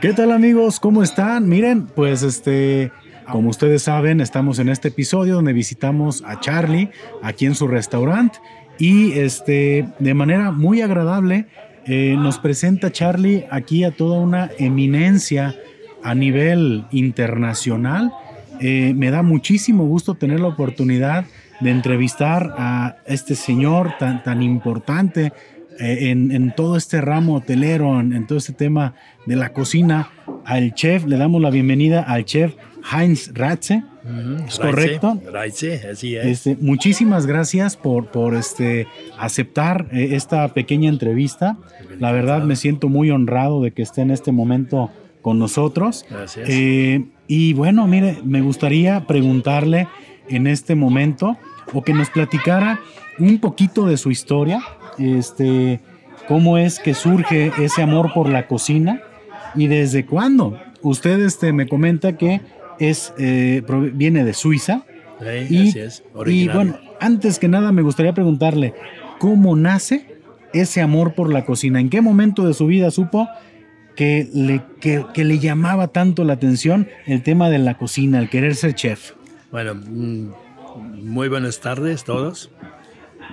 ¿Qué tal amigos? ¿Cómo están? Miren, pues este, como ustedes saben, estamos en este episodio donde visitamos a Charlie aquí en su restaurante y este, de manera muy agradable eh, nos presenta Charlie aquí a toda una eminencia a nivel internacional. Eh, me da muchísimo gusto tener la oportunidad de entrevistar a este señor tan, tan importante eh, en, todo este ramo hotelero, en, todo este tema de la cocina, al chef, le damos la bienvenida al chef Heinz Ratze. ¿Es correcto? Ratze, así es. Este, muchísimas gracias por, por este, aceptar eh, esta pequeña entrevista. La verdad me siento muy honrado de que esté en este momento con nosotros. Gracias. Eh, y bueno, mire, me gustaría preguntarle en este momento o que nos platicara un poquito de su historia, este, cómo es que surge ese amor por la cocina y desde cuándo. Usted este, me comenta que es, eh, viene de Suiza. y, y bueno, antes que nada me gustaría preguntarle, ¿cómo nace ese amor por la cocina? ¿En qué momento de su vida supo que le, que, le llamaba tanto la atención el tema de la cocina, el querer ser chef? Bueno, mm, muy buenas tardes todos.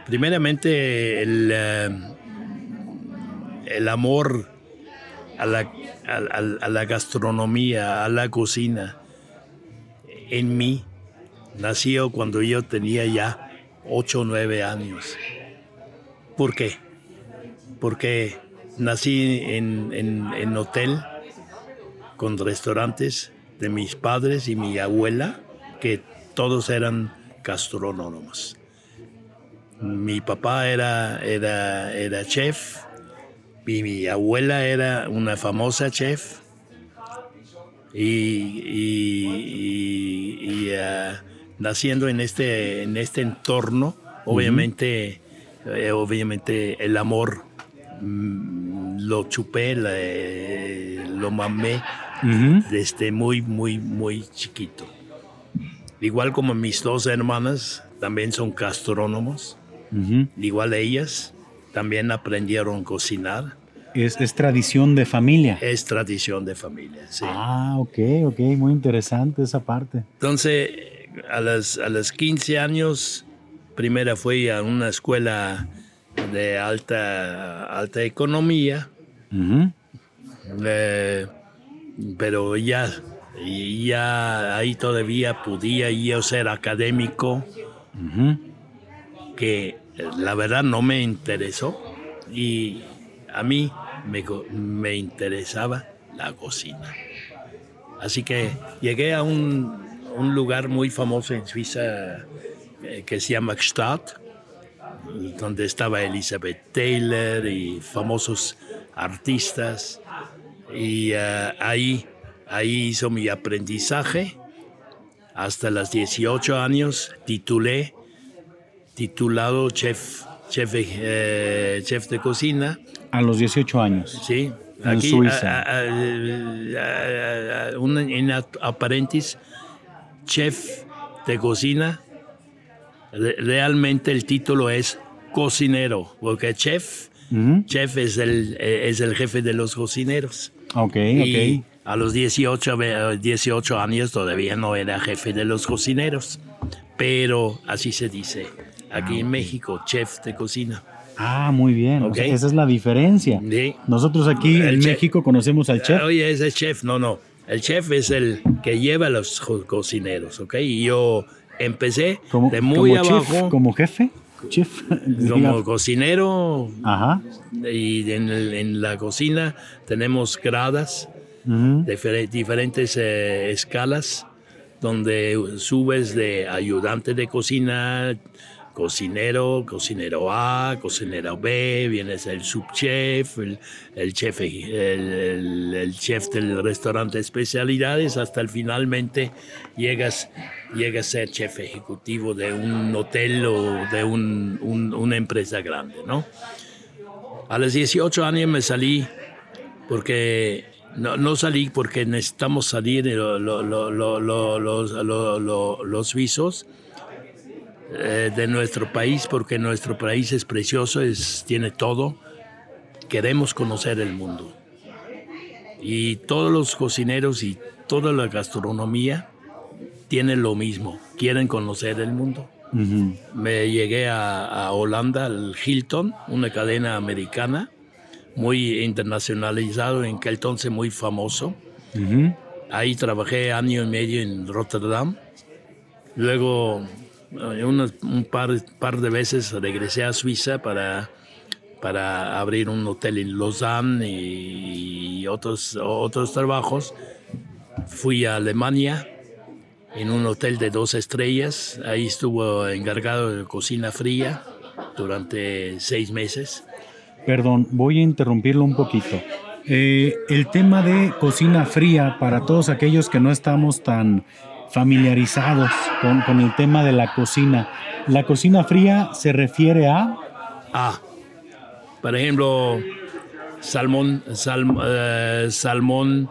Primeramente, el, eh, el amor a la, a, la, gastronomía, a la cocina, en mí nació cuando yo tenía ya 8 o 9 años. ¿Por qué? Porque nací en, en, en hotel con restaurantes de mis padres y mi abuela, que todos eran gastronómos. Mi papá era, era, era chef y mi abuela era una famosa chef. Y, y, ah, naciendo en este, en este entorno, obviamente, eh, obviamente el amor mm, lo chupé, lo mamé desde muy, muy, muy chiquito. Igual como mis dos hermanas, también son gastrónomos. Igual ellas también aprendieron a cocinar. Es, tradición de familia. Es tradición de familia, sí. Ah, ok, ok, muy interesante esa parte. Entonces, a los, a los 15 años, primero fui a una escuela de alta, alta economía, eh, pero ya, ya ahí todavía podía yo ser académico que la verdad no me interesó y a mí me, interesaba la cocina. Así que llegué a un, lugar muy famoso en Suiza eh, que se llama Gstaad, donde estaba Elizabeth Taylor y famosos artistas. Y eh, ahí, ahí hizo mi aprendizaje. Hasta los 18 años titulé titulado chef, chef, eh, chef de cocina. A los 18 años. Sí. En Suiza. en aparentis, chef de cocina. Realmente el título es cocinero, porque chef, chef es el, es el jefe de los cocineros. Ok, y A los 18, 18 años todavía no era jefe de los cocineros, pero así se dice aquí en México, chef de cocina. Ah, muy bien. esa es la diferencia. Nosotros aquí en México conocemos al chef. Oye, ese chef, no, no. El chef es el que lleva a los cocineros, ¿ok? Y yo empecé de muy abajo. ¿Como jefe? Chef. Como cocinero. Ajá. Y en, la cocina tenemos gradas, diferentes eh, escalas, donde subes de ayudante de cocina, cocinero, cocinero A, cocinero B, vienes el subchef, el, el chef, el, chef del restaurante de especialidades, hasta el finalmente llegas, llegas a ser chef ejecutivo de un hotel o de una empresa grande, ¿no? A los 18 años me salí porque no, salí porque necesitamos salir los, los suizos eh, de nuestro país, porque nuestro país es precioso, es, tiene todo. Queremos conocer el mundo. Y todos los cocineros y toda la gastronomía tienen lo mismo, quieren conocer el mundo. Me llegué a, Holanda, al Hilton, una cadena americana, muy internacionalizado, en que entonces muy famoso. Ahí trabajé año y medio en Rotterdam. Luego, un par, de veces regresé a Suiza para, para abrir un hotel en Lausanne y, otros, otros trabajos. Fui a Alemania en un hotel de dos estrellas. Ahí estuvo encargado de cocina fría durante seis meses. Perdón, voy a interrumpirlo un poquito. Eh, el tema de cocina fría, para todos aquellos que no estamos tan familiarizados con, con, el tema de la cocina, ¿la cocina fría se refiere a? Ah, por ejemplo, salmón, eh, salmón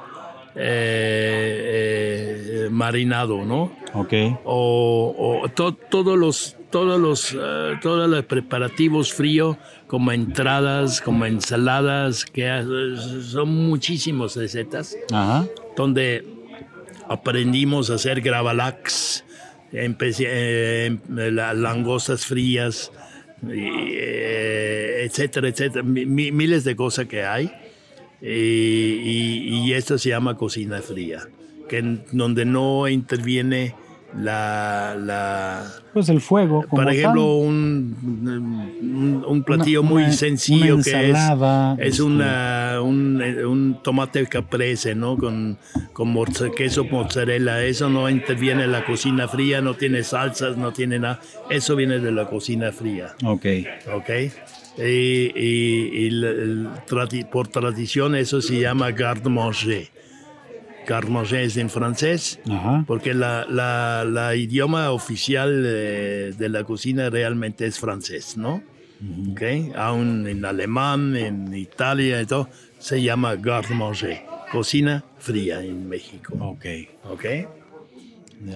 eh, eh, marinado, ¿no? Ok. O, todos los todos los todos los preparativos fríos como entradas, como ensaladas, que son muchísimas recetas. Ajá. Donde aprendimos a hacer gravalax, las langostas frías, etcétera, etcétera, miles de cosas que hay y, esto se llama cocina fría, que donde no interviene la, pues el fuego por ejemplo un, un, platillo muy sencillo que es, es este. una, un, tomate caprese no con, con queso mozzarella. Eso no interviene en la cocina fría no tiene salsas no tiene nada. Eso viene de la cocina fría. Ok. Ok. Y, por tradición eso se llama garde-manger. Garde-manger es en francés, porque la, la, idioma oficial de, la cocina realmente es francés, ¿no? okay. Aún en alemán, en Italia y todo, se llama garde-manger, cocina fría en México. Ok. Ok.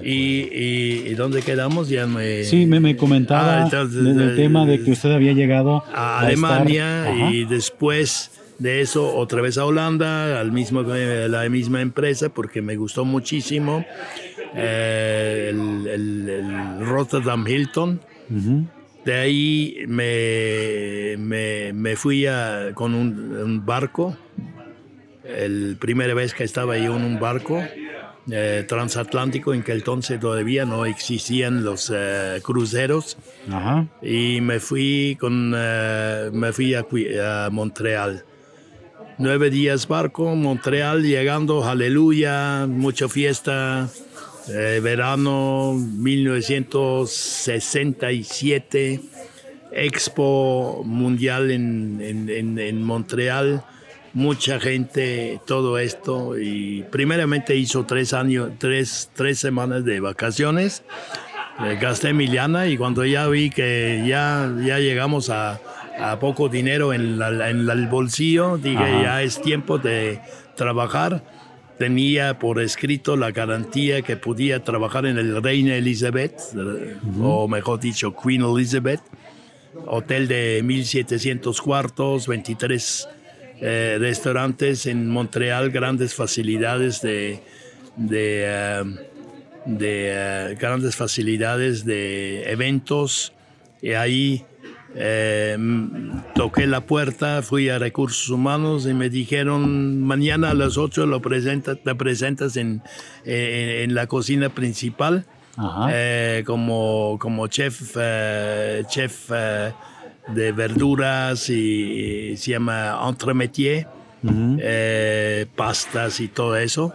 Y, y, dónde quedamos? Ya me... Sí, me, comentaba ah, el tema de que usted había llegado a, Alemania y después de eso otra vez a Holanda, al mismo, la misma empresa, porque me gustó muchísimo eh, el, Rotterdam Hilton. De ahí me, me, me fui a, con un, un barco, el primera vez que estaba yo en un barco eh, transatlántico en que entonces todavía no existían los eh, cruceros. Y me fui con eh, me fui a, a, Montreal nueve días barco Montreal llegando aleluya mucha fiesta verano 1967 Expo Mundial en, en, en Montreal mucha gente, todo esto. Y primeramente hizo tres años, tres, tres semanas de vacaciones. Eh, gasté Emiliana y cuando ya vi que ya, ya llegamos a, a poco dinero en, en, el bolsillo, dije ya es tiempo de trabajar. Tenía por escrito la garantía que podía trabajar en el Reina Elizabeth, o mejor dicho, Queen Elizabeth, hotel de 1700 cuartos, 23 eh, restaurantes en Montreal, grandes facilidades de, de, eh, eh, grandes facilidades de eventos y ahí toqué la puerta, fui a recursos humanos y me dijeron mañana a las 8 lo presenta, te presentas en, en la cocina principal como, como chef, chef de verduras y, se llama entremetier, eh, pastas y todo eso.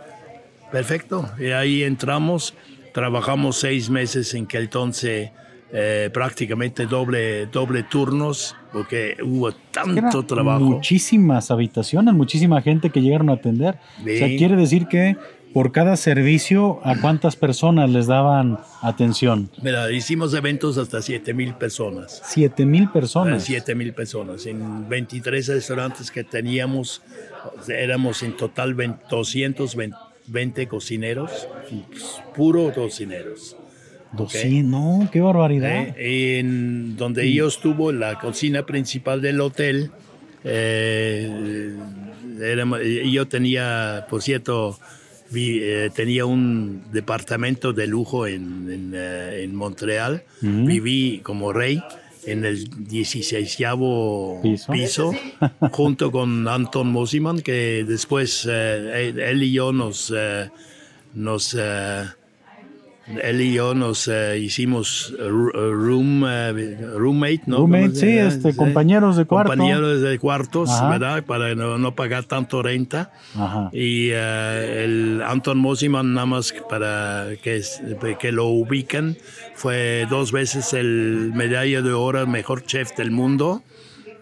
Perfecto. Y ahí entramos, trabajamos seis meses en que entonces eh, prácticamente doble, doble turnos porque hubo tanto trabajo. Muchísimas habitaciones, muchísima gente que llegaron a atender. O sea, quiere decir que por cada servicio, ¿a cuántas personas les daban atención? Mira, hicimos eventos hasta 7 mil personas. 7 mil personas. 7 mil personas. En 23 restaurantes que teníamos, éramos en total 220 cocineros, puro cocineros. 200, no, qué barbaridad. Eh, en donde yo estuvo, la cocina principal del hotel, eh, yo tenía, por cierto, vi- eh, tenía un departamento de lujo en, en, en Montreal. Ujú. Viví como rey en el 16 Piso. piso, junto con Anton Mosiman, que después él, él y yo nos, nos él y yo nos eh, hicimos ru- room, eh, roommate, ¿no? Roommate, ¿Cómo se sí, este, compañeros de cuarto. Compañeros de cuartos, Ajá. ¿verdad? Para no, no pagar tanto renta. Ajá. Y eh, el Anton Mosiman, nada más para que, que lo ubiquen, fue dos veces el medalla de oro mejor chef del mundo.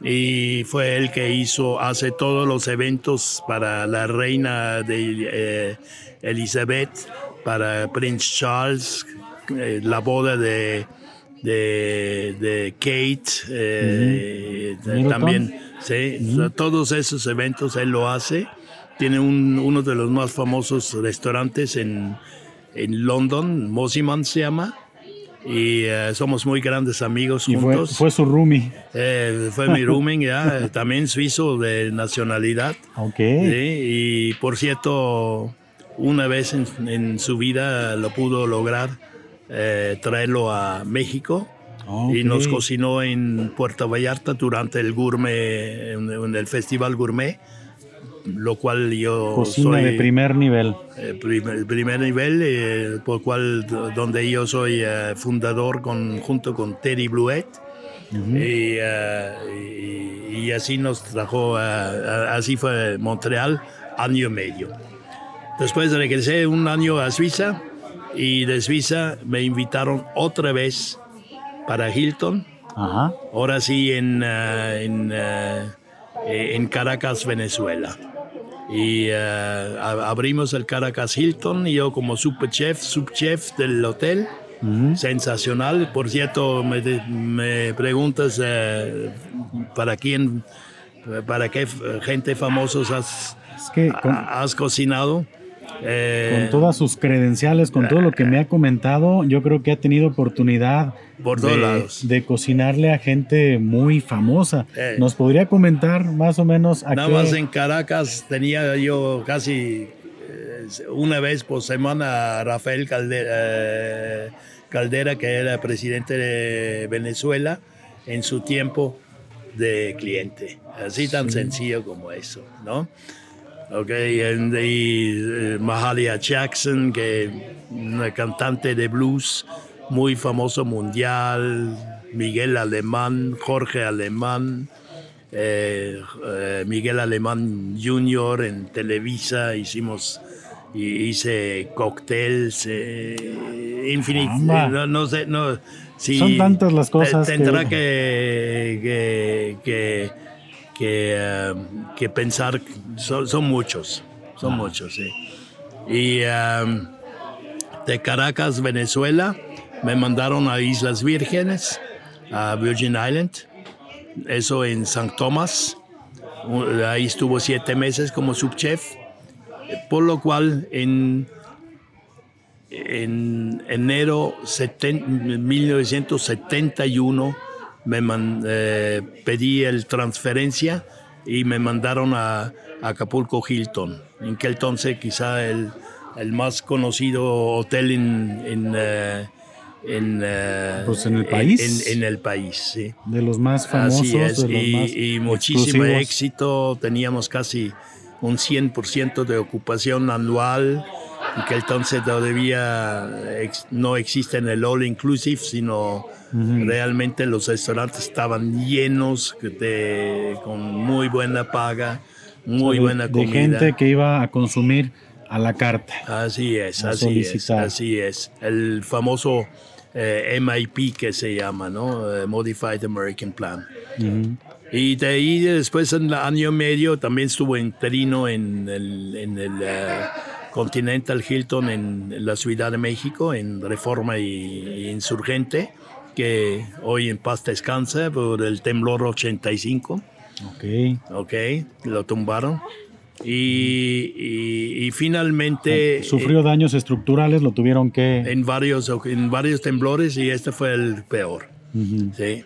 Y fue él que hizo, hace todos los eventos para la reina de eh, Elizabeth, para Prince Charles, eh, la boda de, de, de Kate, eh, también, sí, todos esos eventos él lo hace. Tiene un- uno de los más famosos restaurantes en, en London, Mosiman se llama, y eh, somos muy grandes amigos Y fue, juntos. fue su roomie. Eh, fue mi rooming ya, también suizo de nacionalidad. Ok. Sí, y por cierto, una vez en, en su vida lo pudo lograr eh, traerlo a México y Ok. nos cocinó en Puerto Vallarta durante el gourmet, en, en el festival gourmet, lo cual yo Cocina soy de primer nivel. eh, primer, primer nivel, eh, por cual donde yo soy eh, fundador con, junto con Terry Bluet. y, eh, y- y así nos trajo, eh, así fue Montreal, año y medio. Después regresé un año a Suiza y de Suiza me invitaron otra vez para Hilton, Ajá. ahora sí en, eh, en, eh, eh, en Caracas, Venezuela. Y eh, a- abrimos el Caracas Hilton y yo como subchef, subchef del hotel. Sensacional. Por cierto, me, me preguntas para quién, para qué gente famosos has, Es que con, has cocinado. Eh, con todas sus credenciales, con todo lo que me ha comentado, yo creo que ha tenido oportunidad Por todos de, lados. de cocinarle a gente muy famosa. Eh. ¿Nos podría comentar más o menos a Nada qué? más en Caracas tenía yo casi eh, una vez por semana a Rafael Calde- eh, Caldera, que era presidente de Venezuela, en su tiempo de cliente. Así tan sencillo como eso, ¿no? Ok, and- y eh, Mahalia Jackson, que una cantante de blues muy famoso mundial, Miguel Alemán, Jorge Alemán, eh, eh, Miguel Alemán Jr. en Televisa, hicimos, y hice cócteles, eh, infinit- Caramba. no, no sé, no, si Son tantas las cosas Tendrá que- que, que, que, que, eh, que pensar, son, son muchos, son muchos, sí. Y eh, de Caracas, Venezuela, me mandaron a Islas Vírgenes, a Virgin Island, eso en San Tomás. Ahí estuvo siete meses como subchef, por lo cual en, en enero seten- 1971 me man- eh, pedí el transferencia y me mandaron a, a Acapulco Hilton, en que entonces quizá el, el más conocido hotel en, en, eh, en, eh, Pues en el país. En, en el país, sí. De los más famosos, Así es, de los y, más y muchísimo exclusivos. éxito. Teníamos casi un 100% de ocupación anual, y que entonces todavía ex- no existe en el All Inclusive, sino realmente los restaurantes estaban llenos de, con muy buena paga, muy de, buena de comida. gente que iba a consumir a la carta. Así es, así es, así es. El famoso eh, MIP que se llama, ¿no? Eh, Modified American Plan. Y de ahí después en el año medio también estuvo interino en el, en el eh, Continental Hilton en la Ciudad de México, en Reforma y, y Insurgente, que hoy en paz descansa por el temblor 85. Ok. Ok, lo tumbaron. Y, y- y finalmente... Sufrió daños estructurales, lo tuvieron que... en varios, en varios temblores y este fue el peor. Sí.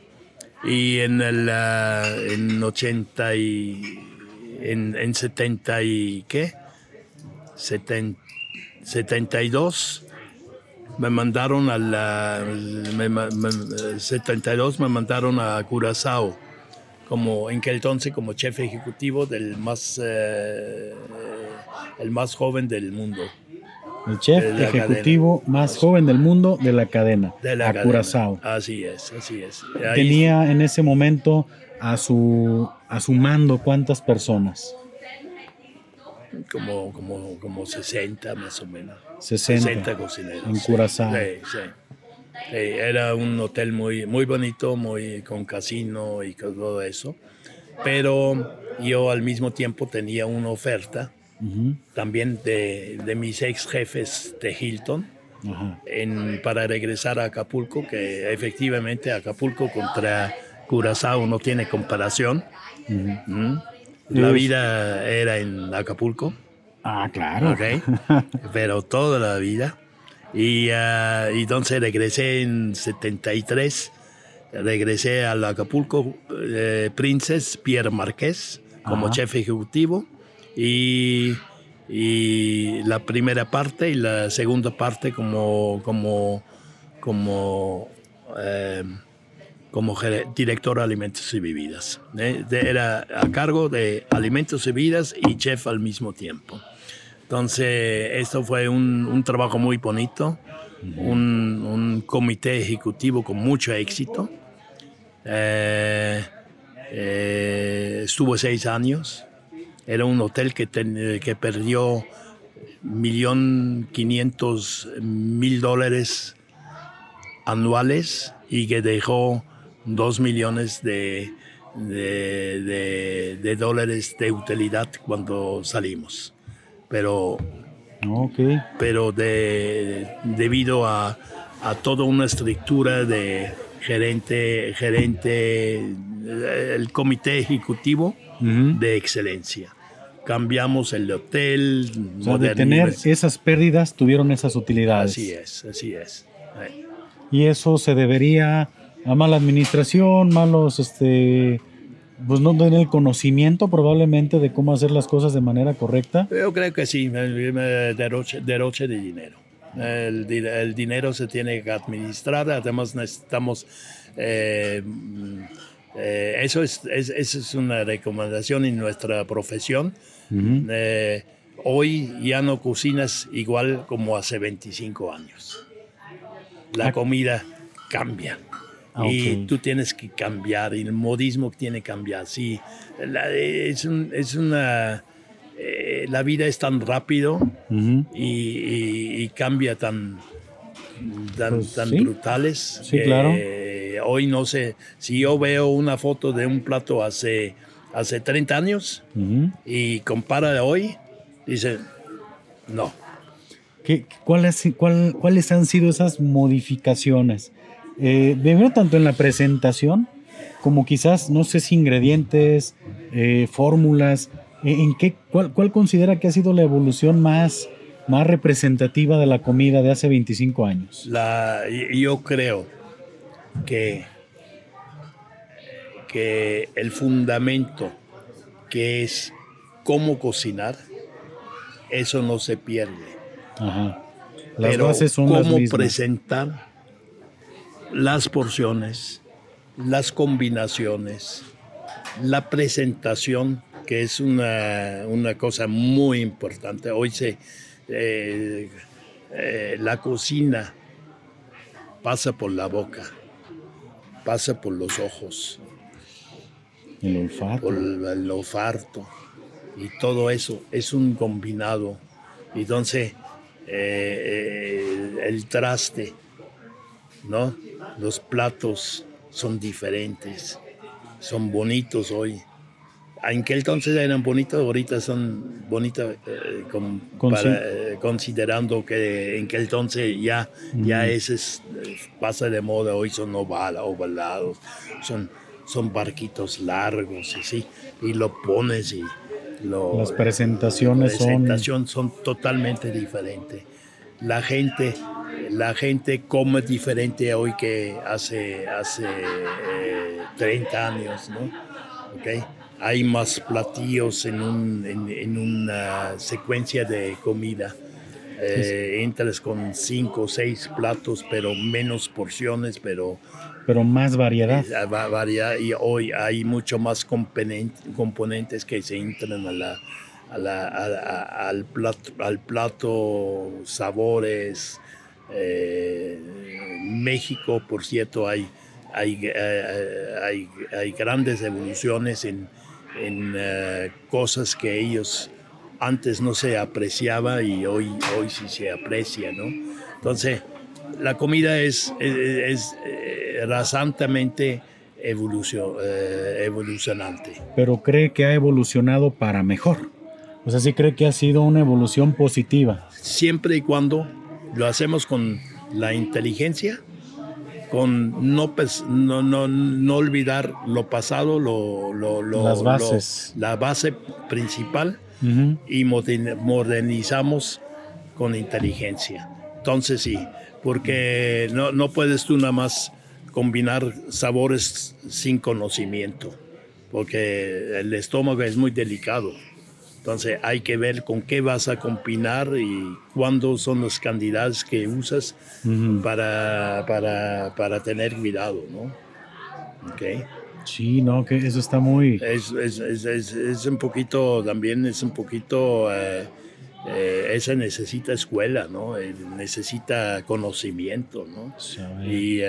Y en el ah, en 80 y en, en 70 y qué? 70, 72 me mandaron a la me, me, 72 me mandaron a Curazao como en que entonces como jefe ejecutivo del más eh, el más joven del mundo. El chef ejecutivo más joven del mundo de la cadena, de la a Curazao. Así es, así es. Ahí Tenía en ese momento a su, a su mando cuántas personas? Como, como, como 60 más o menos. 60, 60 cocineros. En Curazao. Sí, sí. sí, era un hotel muy, muy bonito, muy con casino y todo eso. Pero yo al mismo tiempo tenía una oferta también de, de, mis ex jefes de Hilton en, para regresar a Acapulco, que efectivamente Acapulco contra Curazao no tiene comparación. La vida era en Acapulco. Ah, claro. Okay. Pero toda la vida. Y, uh, y, entonces regresé en 73, regresé al Acapulco eh, Princess Pierre Marqués como Ajá. jefe ejecutivo y, y, la primera parte y la segunda parte como, como, como, eh, como director de alimentos y bebidas. ¿eh? Era a cargo de alimentos y bebidas y chef al mismo tiempo. Entonces, esto fue un, un trabajo muy bonito, un, un, comité ejecutivo con mucho éxito. Eh, eh, estuvo seis años. Era un hotel que, ten, que perdió millón quinientos mil dólares anuales y que dejó dos millones de, de, de, de dólares de utilidad cuando salimos pero, okay. pero de, debido a, a, toda una estructura de gerente, gerente, el comité ejecutivo uh -huh. de excelencia. Cambiamos el hotel. O sea, de tener esas pérdidas, tuvieron esas utilidades. Así es, así es. Y eso se debería a mala administración, malos este, pues no tener el conocimiento probablemente de cómo hacer las cosas de manera correcta. Yo creo que sí, derroche, derroche de dinero. El, el, dinero se tiene que administrar, además necesitamos... Eh, eh, eso, es, es, eso es una recomendación en nuestra profesión. Uh -huh. eh, hoy ya no cocinas igual como hace 25 años. La comida cambia. Ah, y tú tienes que cambiar, y el modismo tiene que cambiar. Sí, la, es, un, es, una. Eh, la vida es tan rápido uh -huh. y, y, y, cambia tan, tan, pues, tan sí. brutales. Sí, claro. hoy no sé, si yo veo una foto de un plato hace, hace 30 años uh -huh. y compara hoy, dice, no. ¿Qué, cuáles, cuál, ¿Cuáles han sido esas modificaciones? Eh, tanto en la presentación como quizás, no sé si ingredientes, eh, fórmulas, eh, ¿en qué, cuál, cuál, considera que ha sido la evolución más, más representativa de la comida de hace 25 años? La, yo creo que, que el fundamento que es cómo cocinar, eso no se pierde. Ajá. Las Pero bases son cómo las presentar las porciones, las combinaciones, la presentación, que es una, una cosa muy importante. Hoy se, eh, eh, la cocina pasa por la boca, pasa por los ojos, el olfato. por el olfato, y todo eso es un combinado. Entonces, eh, el traste, ¿no? Los platos son diferentes, son bonitos hoy. En que entonces eran bonitos, ahorita son bonitos eh, con, eh, considerando que en que entonces ya, mm. ya ese es, pasa de moda, hoy son oval, ovalados, son, son barquitos largos, así, y lo pones y lo, las presentaciones la presentación son... son totalmente diferentes. La gente la gente come diferente hoy que hace, hace eh, 30 años, ¿no? ¿Okay? hay más platillos en, un, en, una secuencia de comida. Eh, entras con cinco o seis platos, pero menos porciones, pero... Pero más variedad. variedad y hoy hay mucho más componentes que se entran a la, al, plato, al plato, sabores. Eh, México, por cierto, hay, hay, eh, hay, hay grandes evoluciones en, en eh, cosas que ellos antes no se apreciaba y hoy, hoy sí se aprecia, ¿no? Entonces, la comida es, es, rasantamente evolucionante. Pero cree que ha evolucionado para mejor. O sea, sí cree que ha sido una evolución positiva. Siempre y cuando lo hacemos con la inteligencia, con no, no, no, no olvidar lo pasado, lo, lo, las bases. la base principal y modernizamos con inteligencia. Entonces sí, porque no, no puedes tú nada más combinar sabores sin conocimiento, porque el estómago es muy delicado. Entonces hay que ver con qué vas a combinar y cuándo son los candidatos que usas para, para, para, tener cuidado, ¿no? Okay. Sí, no, que eso está muy... Es, es, es, es un poquito, también es un poquito... Eh, eh, esa necesita escuela, ¿no? Eh, necesita conocimiento, ¿no? Y,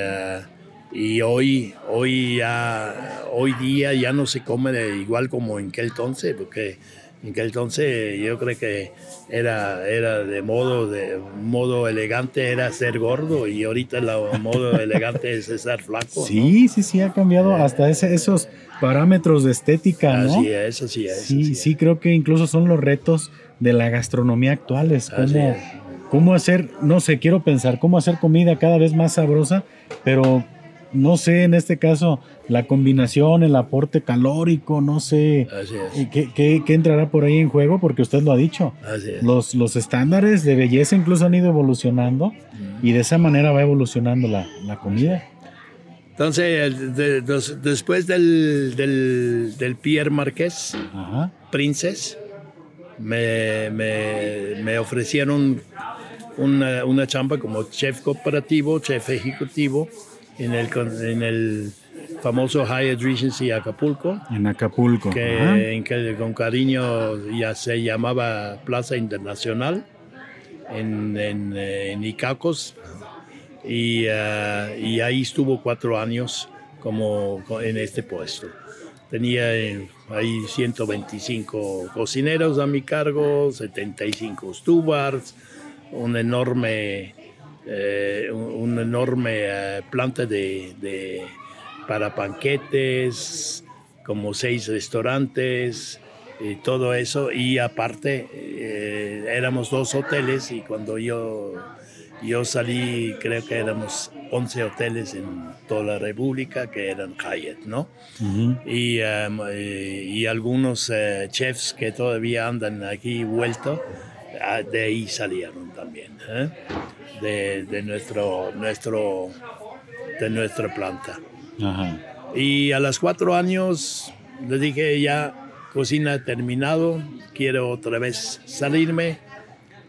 y hoy, hoy, ya, hoy día ya no se come igual como en aquel entonces, porque en que entonces yo creo que era, era de modo de modo elegante era ser gordo y ahorita el modo elegante es ser flaco. Sí, sí, sí, ha cambiado eh. hasta ese, esos parámetros de estética, ¿no? Así es, así es. Sí, sí, creo que incluso son los retos de la gastronomía actual, es cómo, cómo hacer, no sé, quiero pensar, cómo hacer comida cada vez más sabrosa, pero no sé, en este caso, la combinación, el aporte calórico, no sé ¿qué, qué, entrará por ahí en juego, porque usted lo ha dicho. Los, los estándares de belleza incluso han ido evolucionando y de esa manera va evolucionando la, la comida. Entonces, después del, del, Pierre Marqués, Princes, me, me, me ofrecieron una, una chamba como chef cooperativo, chef ejecutivo en el, en el famoso Hyatt Regency Acapulco. En Acapulco. Que, en que con cariño ya se llamaba Plaza Internacional en, en, en Icacos. Y, eh, y, ahí estuvo cuatro años como en este puesto. Tenía eh, ahí 125 cocineros a mi cargo, 75 stewards, un enorme eh, una enorme eh, planta de, para banquetes, como seis restaurantes y todo eso. Y aparte, éramos dos hoteles y cuando yo, yo salí, creo que éramos 11 hoteles en toda la República que eran Hyatt, ¿no? y, y, algunos chefs que todavía andan aquí vuelto, ah, de ahí salieron también de, nuestro, nuestro, de nuestra planta. Y a los cuatro años le dije ya, cocina terminado, quiero otra vez salirme.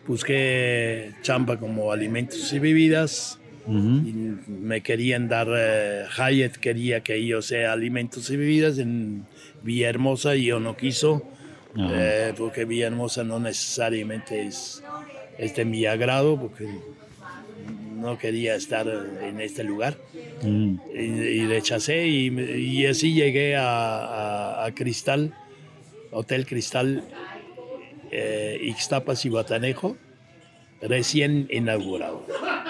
Busqué chamba como alimentos y bebidas. me querían dar, eh, Hyatt quería que yo sea alimentos y bebidas en Villahermosa y yo no quiso, eh, porque Villahermosa no necesariamente es, es de mi agrado, porque no quería estar en este lugar mm. y, rechacé y, así llegué a, Cristal, Hotel Cristal eh, Ixtapas y Guatanejo, recién inaugurado.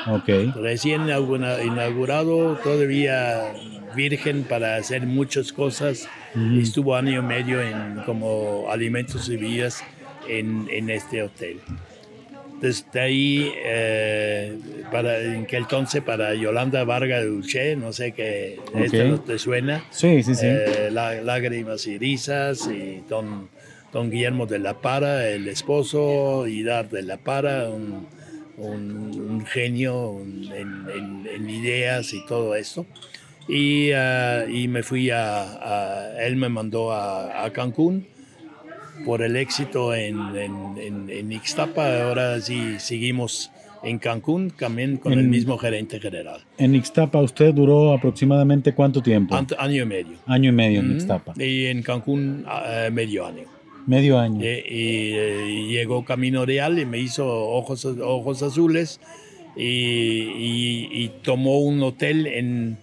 Okay. Recién inaugurado, todavía virgen para hacer muchas cosas. Mm. Estuvo año y medio en como alimentos y vías en, en este hotel. Desde ahí, eh, para, en que entonces, para Yolanda Vargas Dulce, no sé qué, esto no te suena. Sí, sí, sí. Eh, lágrimas y risas, y don, don Guillermo de la Para, el esposo, y Dar de la Para, un, un, genio en, en, ideas y todo esto. Y, ah, y me fui a, a- Él me mandó a, a Cancún por el éxito en, en, en- en Ixtapa. Ahora sí seguimos en Cancún también con el En- mismo gerente general. En Ixtapa usted duró aproximadamente cuánto tiempo? Ant- año y medio. Año y medio en Ujú. Ixtapa. Y en Cancún ah, medio año. Medio año. Eh, y, eh, y llegó Camino Real y me hizo ojos, ojos azules y, y- y tomó un hotel en...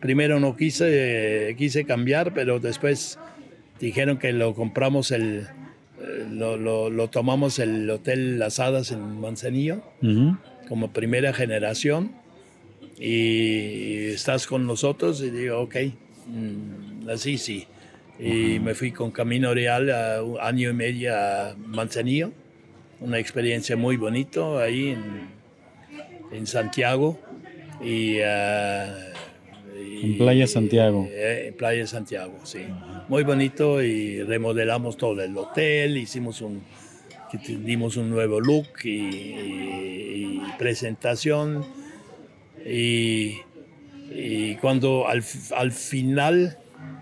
Primero no quise, quise cambiar, pero después dijeron que lo compramos el... eh, Lo, lo- lo tomamos el Hotel Las Hadas en Manzanillo como primera generación y estás con nosotros y digo, ok, mm, así sí. Y me fui con Camino Real a un año y medio a Manzanillo, una experiencia muy bonito ahí en, en Santiago. Y, ah, y- En Playa Santiago. eh, en Playa Santiago, sí. Muy bonito y remodelamos todo el hotel, hicimos un, dimos un nuevo look y, y- y presentación. Y, cuando al, al final,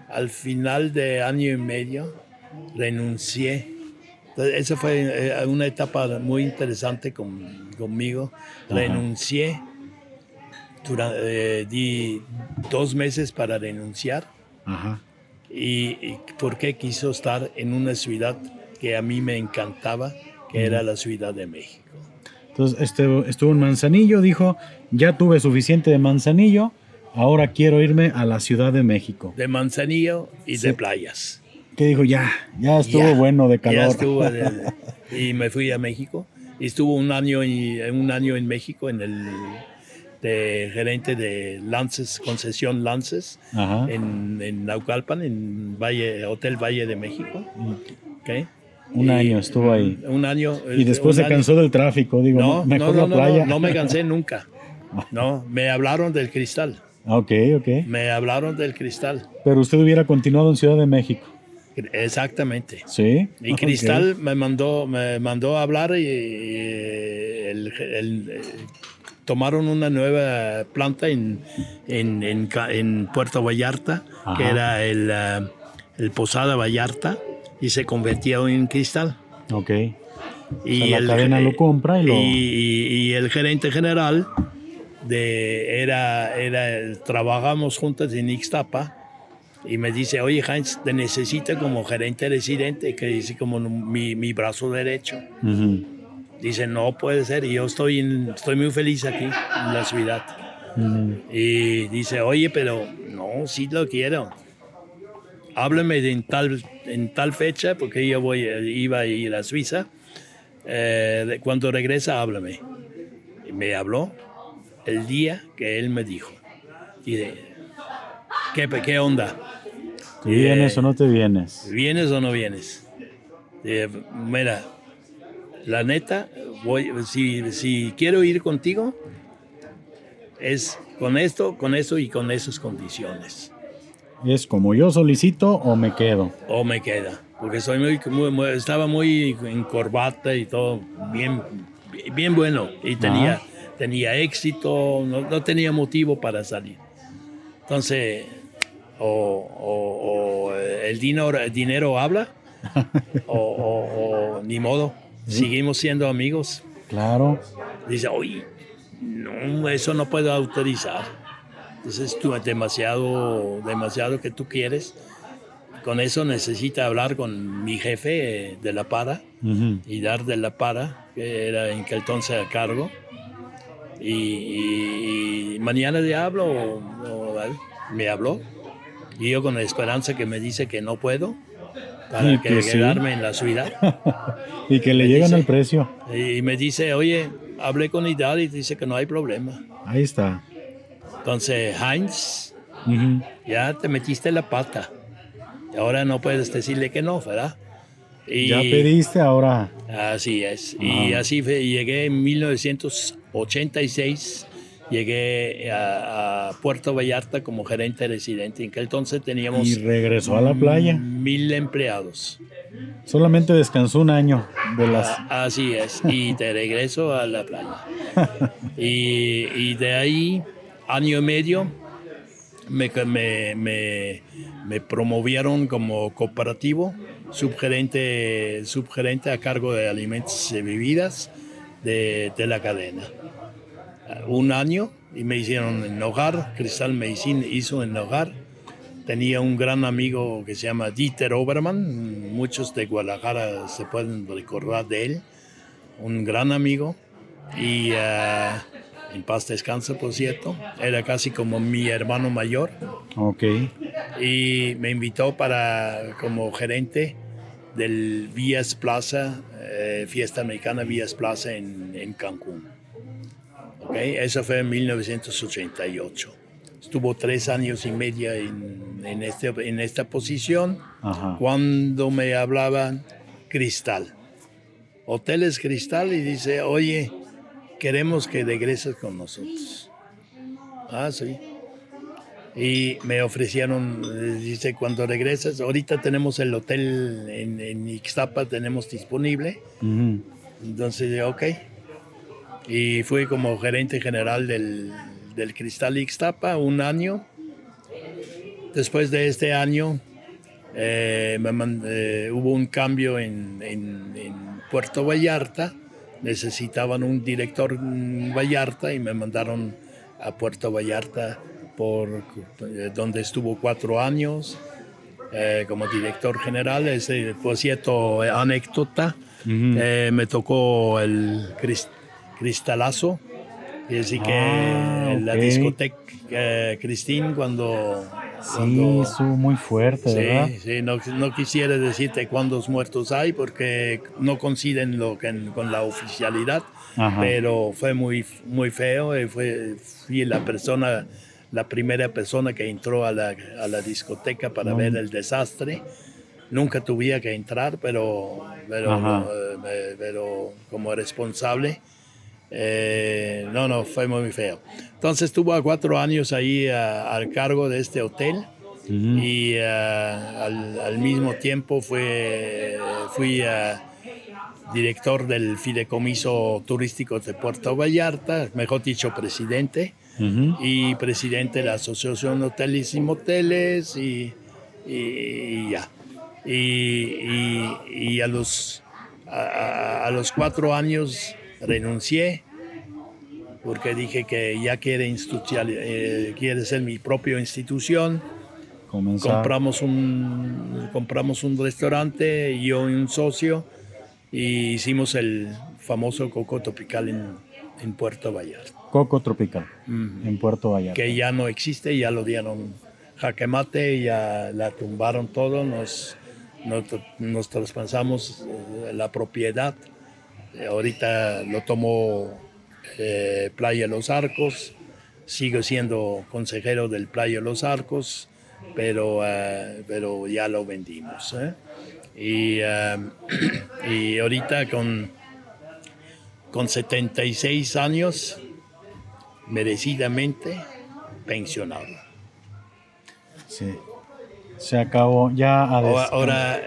al final de año y medio, renuncié. Entonces, Esa fue eh, una etapa muy interesante con- conmigo. Ajá. Renuncié. Dura- eh, di dos meses para renunciar Ajá. y, y porque quiso estar en una ciudad que a mí me encantaba, que era la Ciudad de México. Entonces este, estuvo en Manzanillo, dijo, ya tuve suficiente de Manzanillo, ahora quiero irme a la Ciudad de México. De Manzanillo y Sí. de playas. Que dijo, ya, ya estuvo Ya, bueno de Ya calor. estuvo de- y me fui a México. Y estuvo un año, y, un año en México en el de gerente de Lances, concesión Lances, Ajá. en, en Naucalpan, en Valle, Hotel Valle de México. ¿ok? Un Y- año estuvo ahí. Un año. Y después un se año- cansó del tráfico, digo, No, mejor no, la no, no, playa. no, no me cansé nunca. No, me hablaron del cristal. Ok, ok. Me hablaron del cristal. Pero usted hubiera continuado en Ciudad de México. Exactamente. ¿Sí? Y. Cristal me mandó, me mandó a hablar y, el- el- tomaron una nueva planta en, en, en Puerto Vallarta, que era el, ah, el Posada Vallarta, y se convirtió en Cristal. Ok. Y la cadena lo compra y lo- y- y el gerente general de, era, era, trabajamos juntos en Ixtapa y me dice, oye Heinz, te necesito como gerente residente, que dice como mi, mi brazo derecho. Ujú. Dice, no puede ser, y yo estoy, en- estoy muy feliz aquí en la ciudad. Ujú. Y dice, oye, pero no, sí lo quiero. Háblame de en tal, en tal fecha, porque yo voy, iba a ir a Suiza. Eh, cuando regresa, háblame. Y me habló el día que él me dijo. Dice, ¿qué, qué onda? ¿Te vienes o no te vienes? ¿Vienes o no vienes? Dije, mira, la neta, voy, si, si quiero ir contigo, es con esto, con eso y con esas condiciones. ¿Es como yo solicito o me quedo? O me queda. Porque soy muy, muy- muy- estaba muy en corbata y todo, bien, bien bueno. Y tenía. Tenía éxito, no, no tenía motivo para salir. Entonces, o, o- o el, dinero, el dinero habla, o, o- ni modo, seguimos siendo amigos. Claro. Dice, oye, no, eso no puedo autorizar. Entonces tú demasiado, demasiado que tú quieres. Con eso necesita hablar con mi jefe eh, de la para Ujú. y dar de la para, que era en que entonces a cargo. Y, y- y mañana le hablo, o- o me habló. Y yo con la esperanza que me dice que no puedo, para Y que, que sí. quedarme en la ciudad. y que le Me llegan dice- al precio. Y me dice, oye, hablé con Idal y dice que no hay problema. Ahí está. Entonces, Heinz, Ujú. ya te metiste la pata. Ahora no puedes decirle que no, ¿verdad? Y Ya pediste, ahora. Así es. Y así fue, llegué en 1986. Llegué a, a Puerto Vallarta como gerente residente. En que entonces teníamos Y regresó a la playa. mil empleados. Solamente descansó un año de las. Ah, Así es. Y de regreso a la playa. Y, y de ahí, año y medio, me, me, me, promovieron como cooperativo, subgerente, subgerente a cargo de alimentos y bebidas de, de la cadena. Un año y me hicieron en hogar, Cristal Medicine hizo en hogar. Tenía un gran amigo que se llama Dieter Oberman, muchos de Guadalajara se pueden recordar de él, un gran amigo y uh, en paz descansa, por cierto. Era casi como mi hermano mayor. Ok. Y me invitó para como gerente del Vías Plaza, eh, Fiesta Americana Vías Plaza en, en Cancún. Okay. Eso fue en 1988. Estuvo tres años y medio en, en, este, en esta posición cuando me hablaban Cristal. Hoteles Cristal y dice, oye, queremos que regreses con nosotros. Ah, sí. Y me ofrecieron, dice, cuando regresas, ahorita tenemos el hotel en, en Ixtapa, tenemos disponible. Entonces, ok. Y fui como gerente general del, del Cristal Ixtapa un año. Después de este año, eh, eh, hubo un cambio en, en, en Puerto Vallarta necesitaban un director Vallarta y me mandaron a Puerto Vallarta por eh, donde estuvo cuatro años eh, como director general. Ese, por cierto, anécdota, eh, me tocó el cristalazo, y así que ah, la discoteca Cristín cuando Sí, estuvo muy fuerte, ¿verdad? Sí, no, no, quisiera decirte cuántos muertos hay porque no coinciden lo que, con la oficialidad, pero fue muy, muy feo y fue, fui la persona, la primera persona que entró a la, a la discoteca para ver el desastre. Nunca tuve que entrar, pero, pero, eh, pero como responsable. Eh, no, no, fue muy feo. Entonces estuvo a cuatro años ahí al cargo de este hotel y eh, al, mismo tiempo fue, fui uh, director del fideicomiso turístico de Puerto Vallarta, mejor dicho, presidente, y presidente de la Asociación Hoteles y Moteles y, ya. Y, a, los, a los cuatro años renuncié porque dije que ya quiere, eh, quiere ser mi propia institución. Compramos un, compramos un restaurante, yo y un socio, y hicimos el famoso Coco Tropical en, en Puerto Vallarta. Coco Tropical, en Puerto Vallarta. Que ya no existe, ya lo dieron jaque mate, ya la tumbaron todo, nos, nos, nos traspasamos eh, la propiedad ahorita lo tomo eh, Playa Los Arcos, sigo siendo consejero del Playa Los Arcos, pero, eh, pero ya lo vendimos. ¿eh? Y, y, ahorita con, con 76 años, merecidamente pensionado. Sí. Se acabó ya. ahora,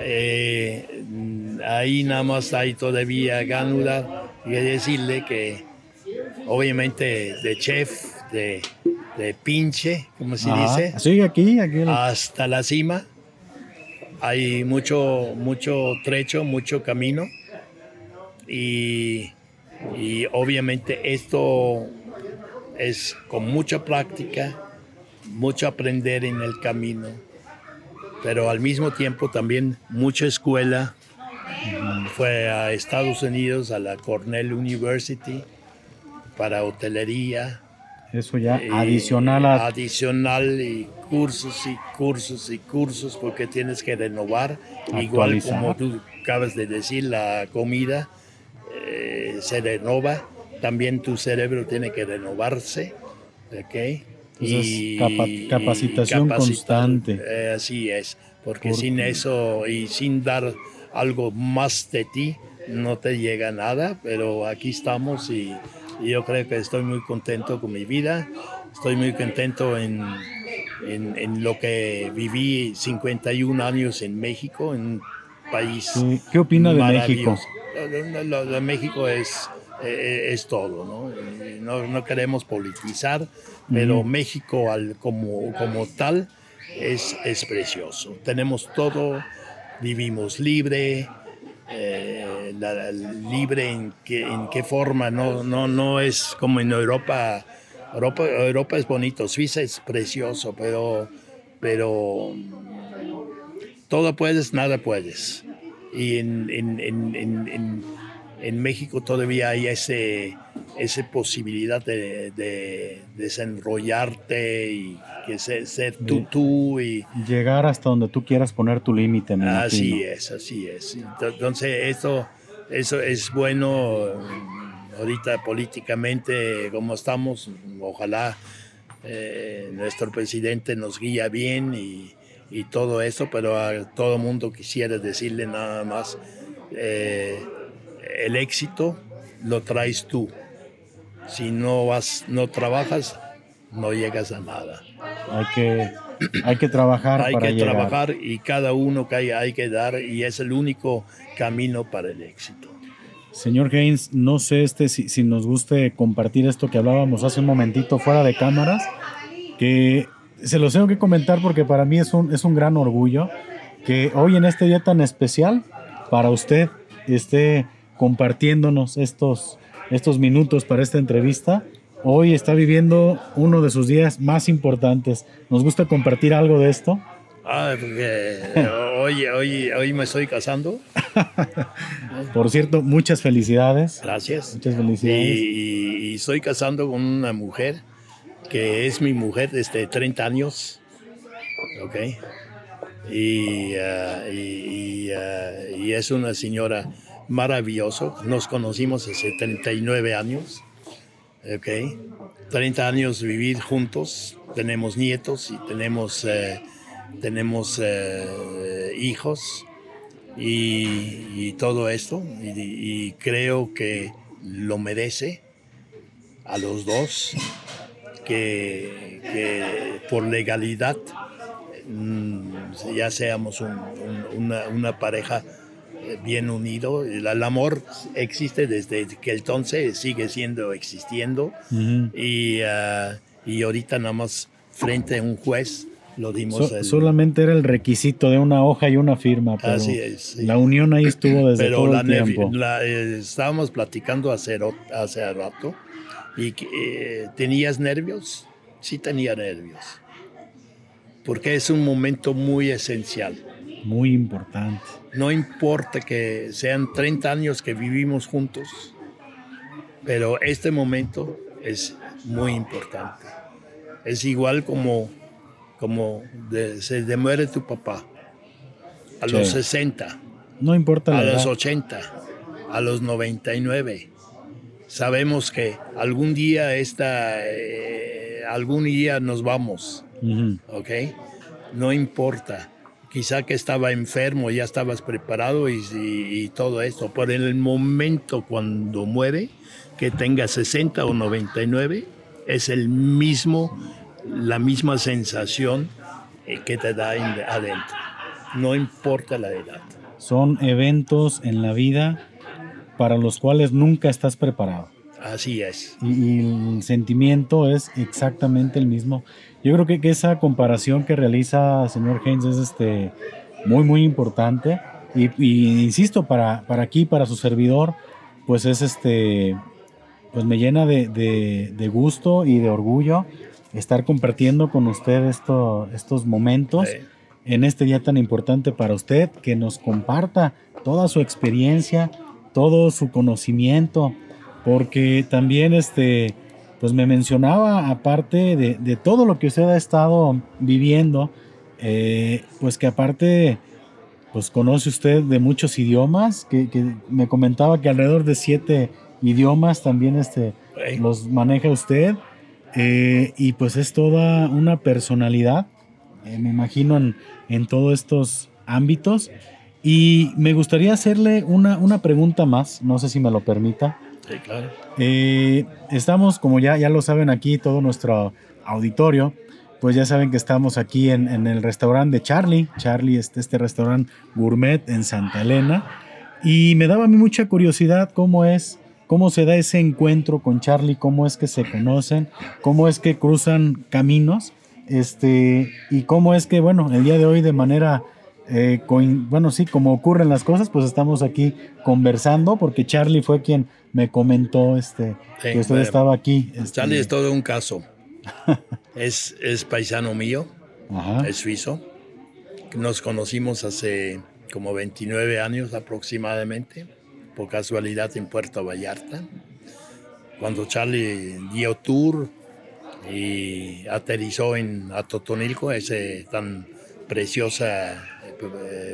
ahí nada más hay todavía gánula y decirle que obviamente de chef, de, pinche, como se dice. Sí, aquí, aquí. Hasta la cima. Hay mucho, mucho trecho, mucho camino. Y, y obviamente esto es con mucha práctica, mucho aprender en el camino, pero al mismo tiempo también mucha escuela, fue a Estados Unidos, a la Cornell University, para hotelería. Eso ya adicional a... Adicional y cursos y cursos y cursos porque tienes que renovar. Igual como tú acabas de decir, la comida eh, se renova. También tu cerebro tiene que renovarse. ¿okay? y, capacitación constante. Eh, así es, porque sin eso y sin dar algo más de ti, no te llega nada, pero aquí estamos y, yo creo que estoy muy contento con mi vida, estoy muy contento en, en, lo que viví 51 años en México, en un país. ¿Qué opina de México? Lo, de México es eh, es todo, ¿no? no, queremos politizar, pero México al, como, como tal es, es precioso. Tenemos todo, vivimos libre, eh, libre en qué, en qué forma, no, no, no es como en Europa. Europa, Europa es bonito, Suiza es precioso, pero, pero todo puedes, nada puedes. Y en, en, en, en México todavía hay ese, esa posibilidad de, desenrollarte y que ser, tú tú y llegar hasta donde tú quieras poner tu límite. Así es, así es. Entonces esto, eso es bueno ahorita políticamente como estamos. Ojalá eh, nuestro presidente nos guía bien y, y, todo eso, pero a todo mundo quisiera decirle nada más. Eh, el éxito lo traes tú. Si no vas, no trabajas, no llegas a nada. Hay que, hay que trabajar. hay que trabajar y cada uno que hay, hay que dar y es el único camino para el éxito. Señor Haynes, no sé este, si, si, nos guste compartir esto que hablábamos hace un momentito fuera de cámaras, que se los tengo que comentar porque para mí es un, es un gran orgullo que hoy en este día tan especial para usted esté compartiéndonos estos, estos minutos para esta entrevista. Hoy está viviendo uno de sus días más importantes. ¿Nos gusta compartir algo de esto? Ah, porque hoy, hoy, hoy me estoy casando. Por cierto, muchas felicidades. Gracias. Muchas felicidades. Y, estoy casando con una mujer que es mi mujer desde 30 años. ¿Ok? Y, y, uh, y es una señora maravilloso. Nos conocimos hace 39 años. Okay. 30 años vivir juntos. Tenemos nietos y tenemos, eh, tenemos eh, hijos y, todo esto. Y, creo que lo merece a los dos. Que, por legalidad mm, ya seamos una, una pareja bien unido. El, amor existe desde que entonces, sigue siendo existiendo. y, uh, y ahorita nada más frente a un juez lo dimos. solamente era el requisito de una hoja y una firma. Pero Así es. La unión ahí estuvo desde todo el tiempo. Eh, estábamos platicando hace, hace rato y eh, ¿tenías nervios? Sí tenía nervios. Porque es un momento muy esencial. Muy importante. No importa que sean 30 años que vivimos juntos, pero este momento es muy importante. Es igual como, como se muere tu papá a los 60. No importa A los 80, a los 99. Sabemos que algún día esta, eh, algún día nos vamos, ¿ok? No importa quizá que estaba enfermo, ya estabas preparado y, todo esto. Por el momento cuando muere, que tenga 60 o 99, es el mismo, la misma sensación eh, que te da adentro. No importa la edad. Son eventos en la vida para los cuales nunca estás preparado. Así es. Y, el sentimiento es exactamente el mismo. Yo creo que, que esa comparación que realiza el señor Haynes es este, muy, muy importante. Y, insisto, para, para aquí, para su servidor, pues es este, pues me llena de, gusto y de orgullo estar compartiendo con usted esto, estos momentos en este día tan importante para usted, que nos comparta toda su experiencia, todo su conocimiento, porque también este, pues me mencionaba, aparte de, todo lo que usted ha estado viviendo, eh, pues que aparte, pues conoce usted de muchos idiomas, que, me comentaba que alrededor de siete idiomas también este, los maneja usted, eh, y pues es toda una personalidad, eh, me imagino en, en, todos estos ámbitos, y me gustaría hacerle una, una pregunta más, no sé si me lo permita. Eh, estamos, como ya, ya lo saben aquí, todo nuestro auditorio, pues ya saben que estamos aquí en, el restaurante de Charlie. Charlie, este, este restaurante gourmet en Santa Elena. Y me daba a mí mucha curiosidad cómo es cómo se da ese encuentro con Charlie, cómo es que se conocen, cómo es que cruzan caminos, este, y cómo es que, bueno, el día de hoy de manera, eh, bueno, sí, como ocurren las cosas, pues estamos aquí conversando, porque Charlie fue quien me comentó este, que usted estaba aquí. Este, Charlie es todo un caso. es, es paisano mío, es suizo. Nos conocimos hace como 29 años aproximadamente, por casualidad en Puerto Vallarta, cuando Charlie dio tour y aterrizó en Atotonilco, ese tan precioso eh,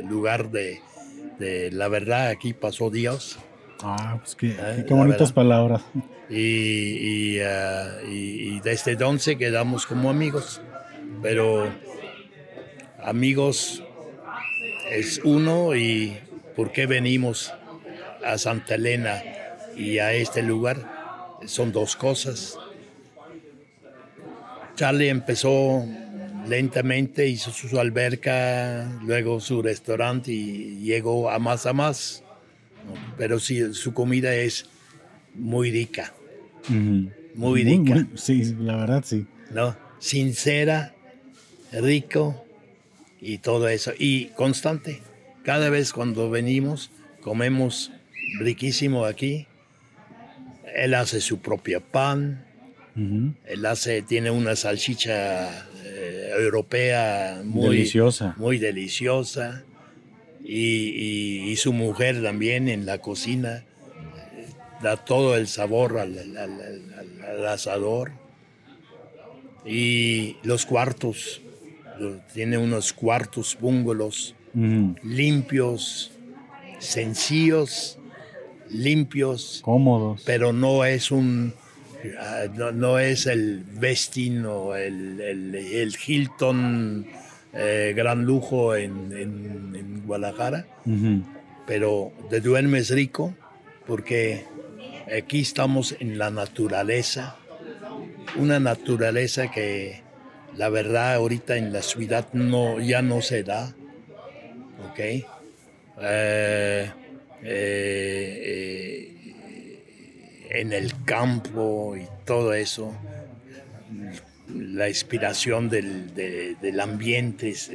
lugar de, la verdad, aquí pasó Dios. Ah, pues qué, eh, bonitas palabras. Y, ah, y, y, desde entonces quedamos como amigos, pero amigos es uno y por qué venimos a Santa Elena y a este lugar son dos cosas. Charlie empezó lentamente, hizo su alberca, luego su restaurante y llegó a más a más. Pero sí, su comida es muy rica. Muy rica. sí, la verdad sí. ¿No? Sincera, rico, y todo eso. Y constante. Cada vez cuando venimos, comemos riquísimo aquí. Él hace su propio pan. Él hace, tiene una salchicha europea muy deliciosa. Muy deliciosa. Y, su mujer también en la cocina eh, da todo el sabor al, al asador. Y los cuartos, tiene unos cuartos bungalows limpios, sencillos, limpios, cómodos. Pero no es un ah, no, es el Vestin o el, el, Hilton eh, gran lujo en, en, Guadalajara, pero de duermes rico porque aquí estamos en la naturaleza, una naturaleza que la verdad ahorita en la ciudad no, ya no se da. ¿Ok? Eh, eh, en el campo y todo eso, la inspiración del, ambiente es,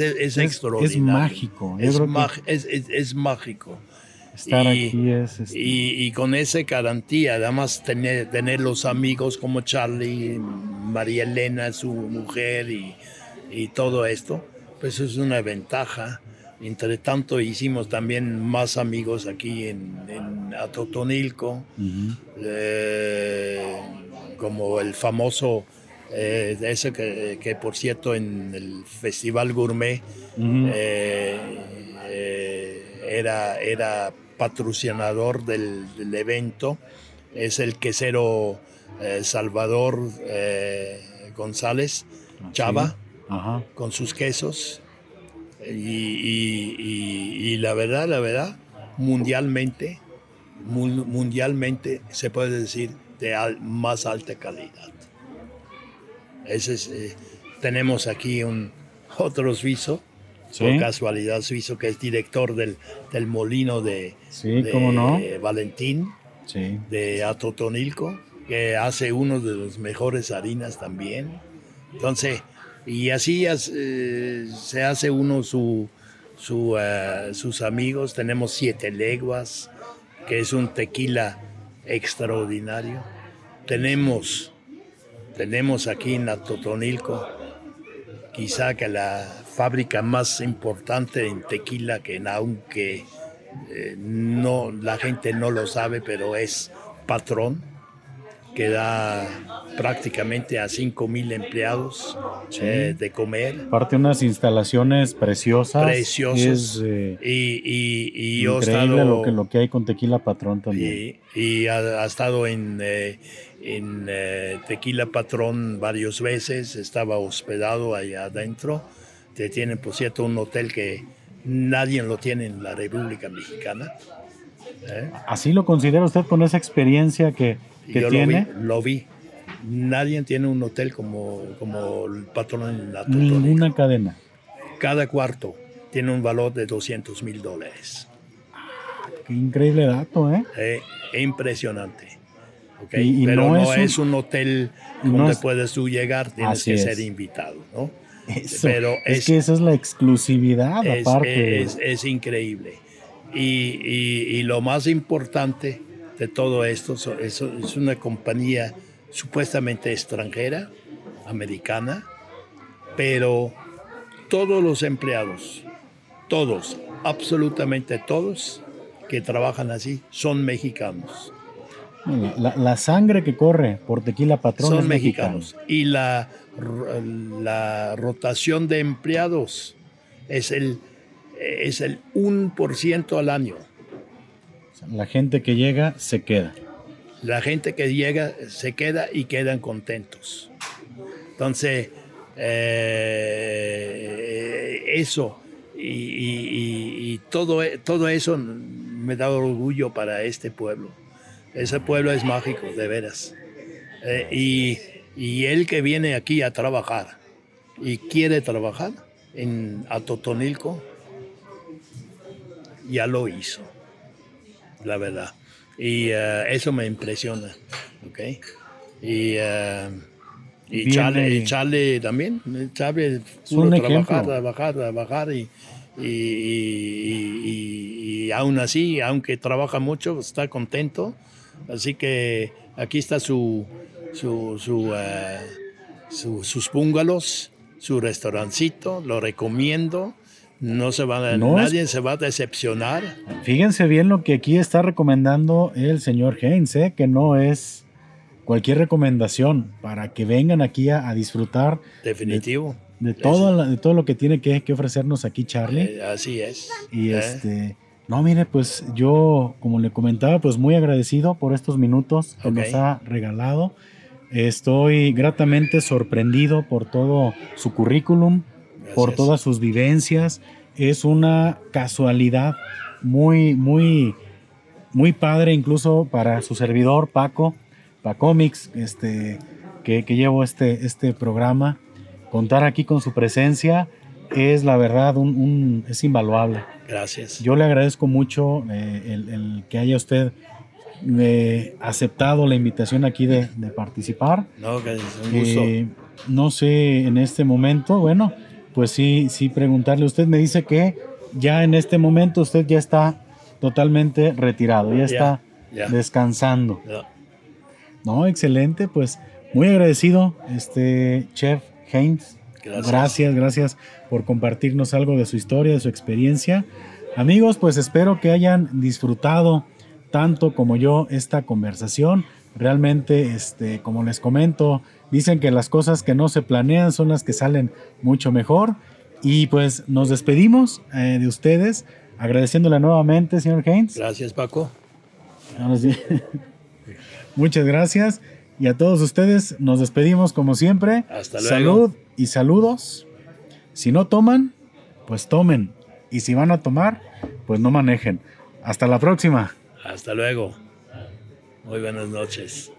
extraordinario. Es mágico. es mágico. Estar y, aquí es... Este, y, con esa garantía, además tener, tener los amigos como Charlie, María Elena, su mujer y, y todo esto, pues es una ventaja. Entre tanto hicimos también más amigos aquí en, en Atotonilco, eh, como el famoso, eh, ese que, que, por cierto en el Festival Gourmet eh, era, era patrocinador del, evento, es el quesero Salvador González ah, Chava, con sus quesos. Y, la verdad, la verdad, mundialmente, mundialmente se puede decir de más alta calidad. Ese eh, tenemos aquí un otro suizo por casualidad suizo, que es director del, del molino de, Valentín, de Atotonilco, que hace uno de los mejores harinas también. Entonces, y así eh, se hace uno su, eh, sus amigos. Tenemos Siete Leguas, que es un tequila extraordinario. Tenemos, tenemos aquí en Atotonilco, quizá que la fábrica más importante en tequila que aunque eh, no la gente no lo sabe, pero es Patrón, que da prácticamente a 5 mil empleados eh, de comer. Parte unas instalaciones preciosas. Preciosas. Eh, y, increíble lo, que, lo que hay con Tequila Patrón también. Y, ha, estado en, en Tequila Patrón varias veces, estaba hospedado allá adentro te tienen, por cierto, un hotel que nadie lo tiene en la República Mexicana. ¿eh? ¿Así lo considera usted con esa experiencia que, que tiene? Lo vi, Nadie tiene un hotel como, como el patrón Ninguna cadena. Cada cuarto tiene un valor de 200 mil dólares. qué increíble dato, ¿eh? eh impresionante. Okay. Pero no, es, un, hotel donde puedes tú llegar, tienes que ser invitado, ¿no? Pero es, que esa es la exclusividad, aparte. Es, increíble. Y, y, lo más importante de todo esto es, es una compañía supuestamente extranjera, americana, pero todos los empleados, todos, absolutamente todos que trabajan así, son mexicanos. La, sangre que corre por Tequila Patrón son mexicanos. Y la, la rotación de empleados es el, es el 1% al año. La gente que llega se queda. La gente que llega se queda y quedan contentos. Entonces, eh, eso y, todo, todo eso me da orgullo para este pueblo. Ese pueblo es mágico, de veras. Eh, y, y él que viene aquí a trabajar y quiere trabajar en Atotonilco, ya lo hizo, la verdad. Y eh, eso me impresiona, ¿ok? Y, uh, y, Charlie, también, Charlie puro trabajar, trabajar, trabajar y, y, y, aún así, aunque trabaja mucho, está contento. Así que aquí está su, su, su, sus bungalows, su restaurancito, lo recomiendo. No se va, nadie se va a decepcionar. Fíjense bien lo que aquí está recomendando el señor Heinz, ¿eh? que no es cualquier recomendación para que vengan aquí a, disfrutar. Definitivo. De, todo, de todo lo que tiene que, ofrecernos aquí Charlie. Eh, así es. Y ¿Eh? este, no, mire, pues yo, como le comentaba, pues muy agradecido por estos minutos que nos ha regalado. Estoy gratamente sorprendido por todo su currículum, por todas sus vivencias. Es una casualidad muy, muy, muy padre incluso para su servidor Paco, Pacomics, este, que, que llevo este, este programa. Contar aquí con su presencia es la verdad un, es invaluable. Gracias. Yo le agradezco mucho eh, el, que haya usted eh, aceptado la invitación aquí de, participar. No, que es un gusto. Eh, no sé en este momento, bueno, pues sí, sí preguntarle. Usted me dice que ya en este momento usted ya está totalmente retirado, ya está descansando. No, excelente, pues muy agradecido, este chef Heinz. Gracias. gracias, por compartirnos algo de su historia, de su experiencia. Amigos, pues espero que hayan disfrutado tanto como yo esta conversación. Realmente, este, como les comento, dicen que las cosas que no se planean son las que salen mucho mejor. Y pues nos despedimos eh, de ustedes, agradeciéndole nuevamente, señor Haynes. Gracias, Paco. Muchas gracias. Y a todos ustedes nos despedimos como siempre. Hasta luego. Salud y saludos. Si no toman, pues tomen. Y si van a tomar, pues no manejen. Hasta la próxima. Hasta luego. Muy buenas noches.